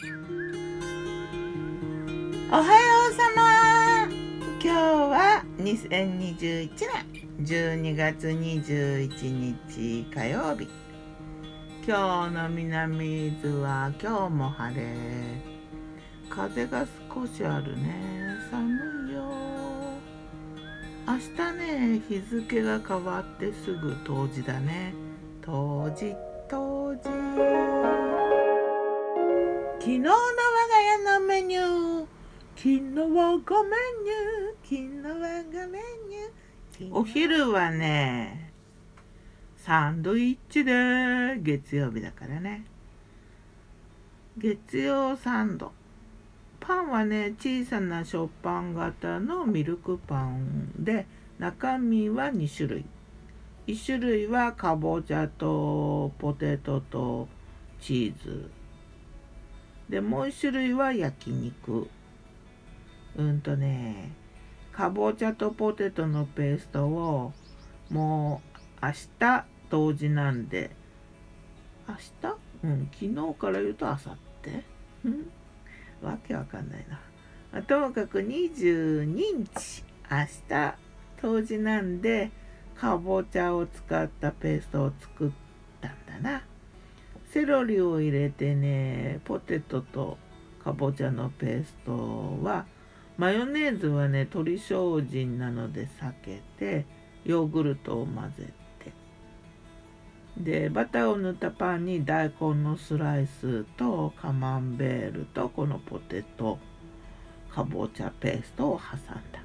おはようさま今日は2021年12月21日火曜日。今日の南伊豆は今日も晴れ。風が少しあるね。寒いよ。明日ね日付が変わってすぐ冬至だね。冬至冬至。昨日の我が家のメニュー。昨日はごめんね昨日はごめんねお昼はねサンドイッチで月曜日だからね。月曜サンド。パンはね小さな食パン型のミルクパンで中身は2種類。1種類はかぼちゃとポテトとチーズ。でもう1種類は焼肉。うんとねかぼちゃとポテトのペーストをもう明日冬至なんで。明日？うん昨日から言うと明後日。うん？わけわかんないな。ともかく22日明日冬至なんでかぼちゃを使ったペーストを作ったんだな。セロリを入れてねポテトとかぼちゃのペーストはマヨネーズはね鶏精進なので避けてヨーグルトを混ぜて。でバターを塗ったパンに大根のスライスとカマンベールとこのポテトかぼちゃペーストを挟んだ。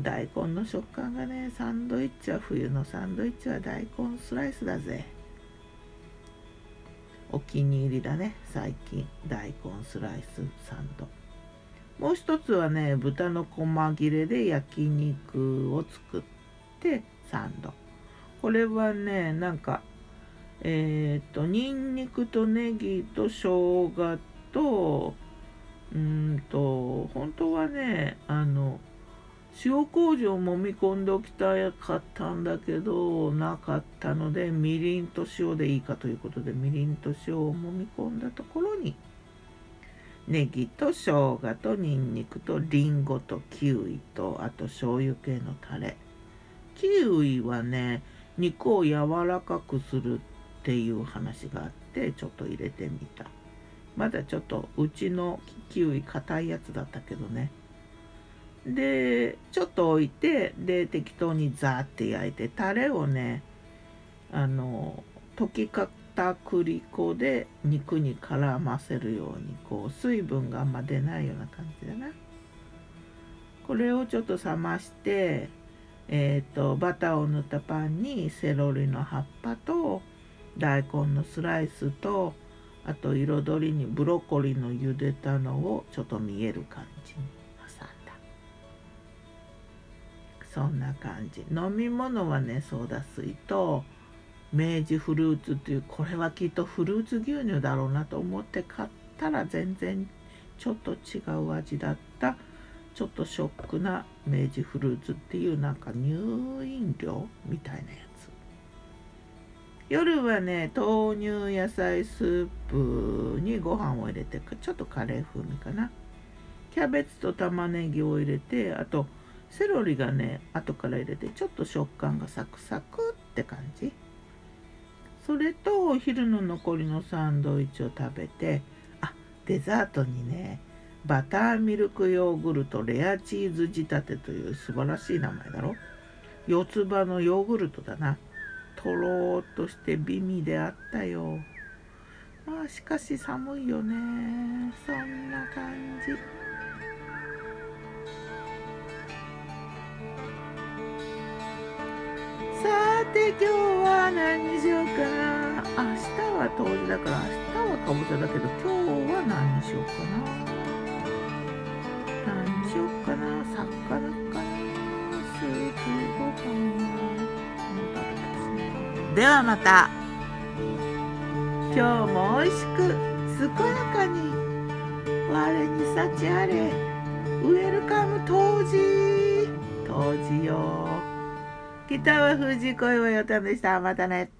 大根の食感がねサンドイッチは冬のサンドイッチは大根スライスだぜ。お気に入りだね。最近大根スライスサンド。もう一つはね豚の細切れで焼肉を作ってサンド。これはねなんかえっ、ー、とにんにくとネギと生姜とうんと本当はねあの塩麹を揉み込んでおきたかったんだけどなかったのでみりんと塩でいいかということでみりんと塩を揉み込んだところにネギと生姜とニンニクとリンゴとキウイとあと醤油系のタレ。キウイはね肉を柔らかくするっていう話があってちょっと入れてみた。まだちょっとうちのキウイ硬いやつだったけどね。でちょっと置いてで適当にザーって焼いてタレをねあの溶きか片栗粉で肉に絡ませるようにこう水分があんま出ないような感じだな。これをちょっと冷ましてえーと、バターを塗ったパンにセロリの葉っぱと大根のスライスとあと彩りにブロッコリーの茹でたのをちょっと見える感じに。そんな感じ。飲み物はねソーダ水と明治フルーツっていうこれはきっとフルーツ牛乳だろうなと思って買ったら全然ちょっと違う味だったちょっとショックな明治フルーツっていうなんか乳飲料みたいなやつ。夜はね豆乳野菜スープにご飯を入れてちょっとカレー風味かな。キャベツと玉ねぎを入れてあとセロリがね後から入れてちょっと食感がサクサクって感じ。それとお昼の残りのサンドイッチを食べてあデザートにねバターミルクヨーグルトレアチーズ仕立てという素晴らしい名前だろ。四つ葉のヨーグルトだな。とろーっとして美味であったよ。まあしかし寒いよね。そんな感じ。て今日は何にしようかな。明日は冬至だから明日はかぼちゃだけど今日は何にしようかな。何にしようかな。魚かな。スープご飯は。ではまた。今日も美味しく健やかに我に幸あれ。ウェルカム冬至冬至よ。北は富士恋はよたんでしたまたね。